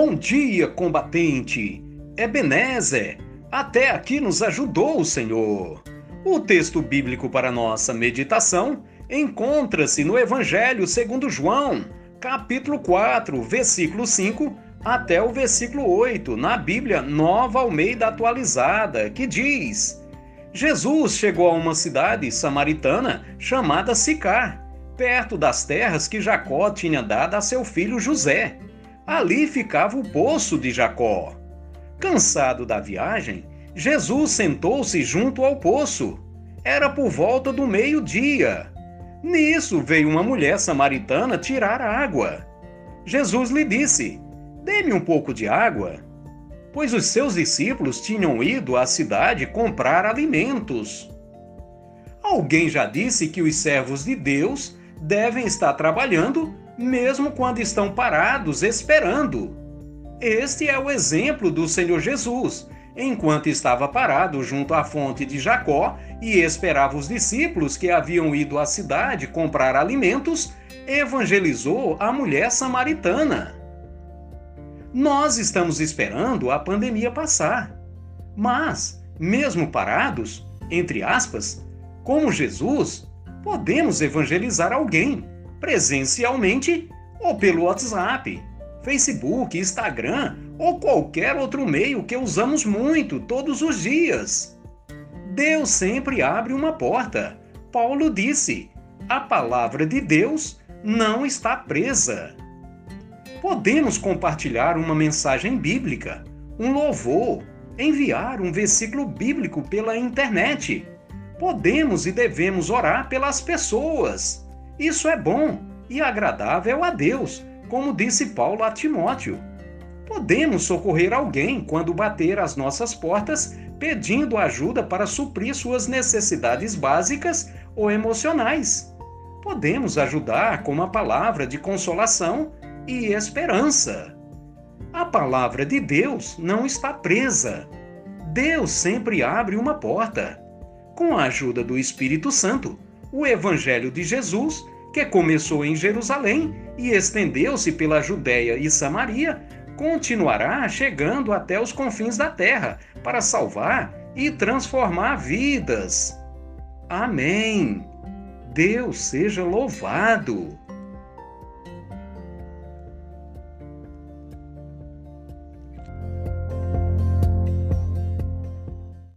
Bom dia, combatente! Ebenezer, até aqui nos ajudou o Senhor. O texto bíblico para nossa meditação encontra-se no Evangelho segundo João, capítulo 4, versículo 5 até o versículo 8, na Bíblia Nova Almeida Atualizada, que diz: Jesus chegou a uma cidade samaritana chamada Sicar, perto das terras que Jacó tinha dado a seu filho José. Ali ficava o poço de Jacó. Cansado da viagem, Jesus sentou-se junto ao poço. Era por volta do meio-dia. Nisso veio uma mulher samaritana tirar água. Jesus lhe disse: Dê-me um pouco de água. Pois os seus discípulos tinham ido à cidade comprar alimentos. Alguém já disse que os servos de Deus devem estar trabalhando mesmo quando estão parados esperando. Este é o exemplo do Senhor Jesus, enquanto estava parado junto à fonte de Jacó e esperava os discípulos que haviam ido à cidade comprar alimentos, evangelizou a mulher samaritana. Nós estamos esperando a pandemia passar. Mas, mesmo parados, entre aspas, como Jesus, podemos evangelizar alguém, presencialmente ou pelo WhatsApp, Facebook, Instagram ou qualquer outro meio que usamos muito todos os dias. Deus sempre abre uma porta. Paulo disse: a palavra de Deus não está presa. Podemos compartilhar uma mensagem bíblica, um louvor, enviar um versículo bíblico pela internet podemos e devemos orar pelas pessoas. Isso é bom e agradável a Deus, como disse Paulo a Timóteo. Podemos socorrer alguém quando bater às nossas portas pedindo ajuda para suprir suas necessidades básicas ou emocionais. Podemos ajudar com uma palavra de consolação e esperança. A palavra de Deus não está presa. Deus sempre abre uma porta com a ajuda do Espírito Santo, o Evangelho de Jesus, que começou em Jerusalém e estendeu-se pela Judéia e Samaria, continuará chegando até os confins da terra para salvar e transformar vidas. Amém. Deus seja louvado.